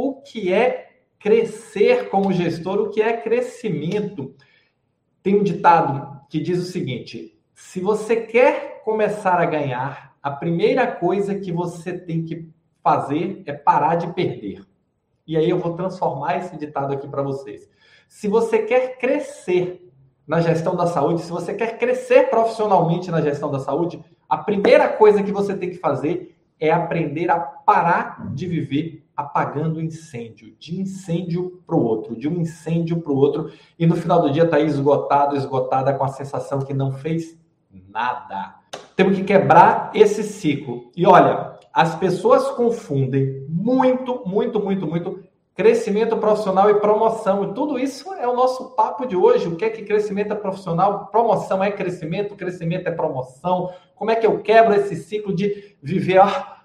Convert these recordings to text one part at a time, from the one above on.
o que é crescer como gestor, o que é crescimento. Tem um ditado que diz o seguinte: se você quer começar a ganhar, a primeira coisa que você tem que fazer é parar de perder. E aí eu vou transformar esse ditado aqui para vocês. Se você quer crescer na gestão da saúde, se você quer crescer profissionalmente na gestão da saúde, a primeira coisa que você tem que fazer é aprender a parar de viver apagando incêndio, de incêndio para o outro, de um incêndio para o outro, e no final do dia está esgotado, esgotada, com a sensação que não fez nada. Temos que quebrar esse ciclo. E olha, as pessoas confundem muito, muito, muito, muito crescimento profissional e promoção. E tudo isso é o nosso papo de hoje. O que é que crescimento é profissional? Promoção é crescimento, crescimento é promoção. Como é que eu quebro esse ciclo de viver ah, ah,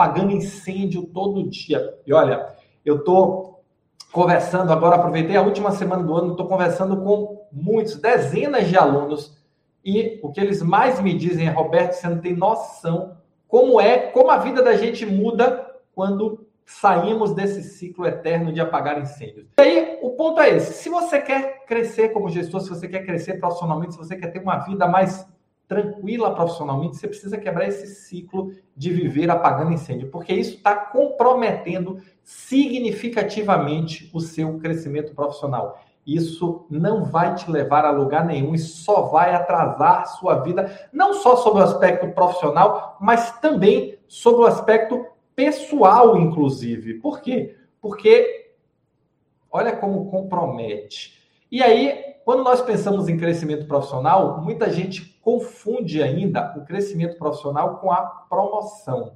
apagando incêndio todo dia? E olha, eu estou conversando agora, aproveitei a última semana do ano, estou conversando com muitos, dezenas de alunos. E o que eles mais me dizem é, Roberto, você não tem noção como é, como a vida da gente muda quando saímos desse ciclo eterno de apagar incêndios. E aí, o ponto é esse: se você quer crescer como gestor, se você quer crescer profissionalmente, se você quer ter uma vida mais tranquila profissionalmente, você precisa quebrar esse ciclo de viver apagando incêndio, porque isso está comprometendo significativamente o seu crescimento profissional. Isso não vai te levar a lugar nenhum e só vai atrasar sua vida, não só sobre o aspecto profissional, mas também sobre o aspecto pessoal, inclusive. Por quê? Porque olha como compromete. E aí, quando nós pensamos em crescimento profissional, muita gente confunde ainda o crescimento profissional com a promoção.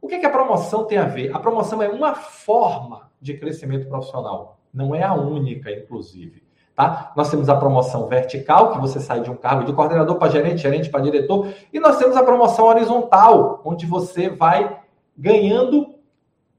O que, que a promoção tem a ver? A promoção é uma forma de crescimento profissional não é a única, inclusive. Tá? Nós temos a promoção vertical, que você sai de um cargo de coordenador para gerente, gerente para diretor, e nós temos a promoção horizontal, onde você vai ganhando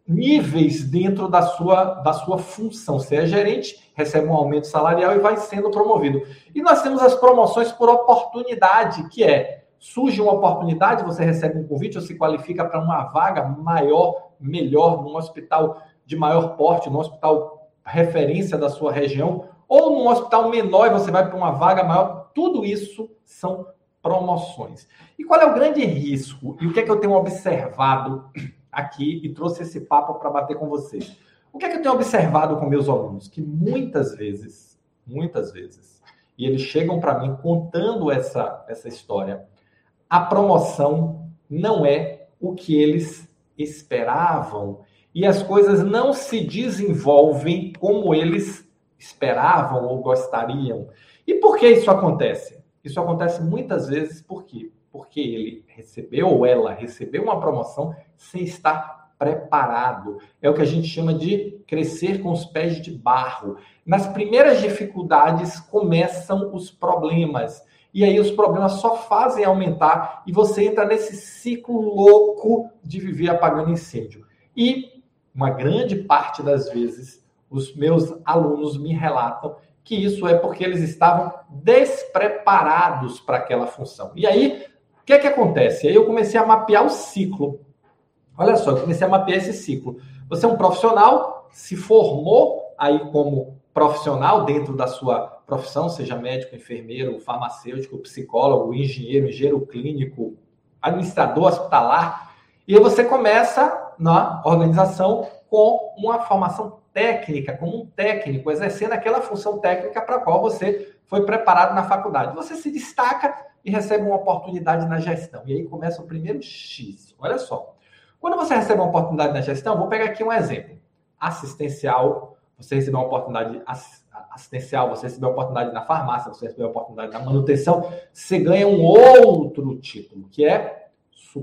níveis dentro da sua, da sua função. Você é gerente, recebe um aumento salarial e vai sendo promovido. E nós temos as promoções por oportunidade, que é surge uma oportunidade, você recebe um convite ou se qualifica para uma vaga maior, melhor, num hospital de maior porte, num hospital referência da sua região, ou num hospital menor e você vai para uma vaga maior, tudo isso são promoções. E qual é o grande risco? E o que é que eu tenho observado aqui e trouxe esse papo para bater com vocês? O que é que eu tenho observado com meus alunos? Que muitas vezes, muitas vezes, e eles chegam para mim contando essa, essa história, a promoção não é o que eles esperavam e as coisas não se desenvolvem como eles esperavam ou gostariam. E por que isso acontece? Isso acontece muitas vezes por quê? Porque ele recebeu ou ela recebeu uma promoção sem estar preparado. É o que a gente chama de crescer com os pés de barro. Nas primeiras dificuldades começam os problemas. E aí os problemas só fazem aumentar e você entra nesse ciclo louco de viver apagando incêndio. E uma grande parte das vezes, os meus alunos me relatam que isso é porque eles estavam despreparados para aquela função. E aí, que é que acontece? Aí eu comecei a mapear o ciclo. Olha só, eu comecei a mapear esse ciclo. Você é um profissional, se formou aí como profissional dentro da sua profissão, seja médico, enfermeiro, farmacêutico, psicólogo, engenheiro, engenheiro clínico, administrador hospitalar, e aí você começa na organização com uma formação técnica, como um técnico, exercendo aquela função técnica para a qual você foi preparado na faculdade. Você se destaca e recebe uma oportunidade na gestão. E aí começa o primeiro X. Olha só. Quando você recebe uma oportunidade na gestão, vou pegar aqui um exemplo. Assistencial, você recebeu uma oportunidade assistencial, você recebeu uma oportunidade na farmácia, você recebeu uma oportunidade na manutenção, você ganha um outro título, que é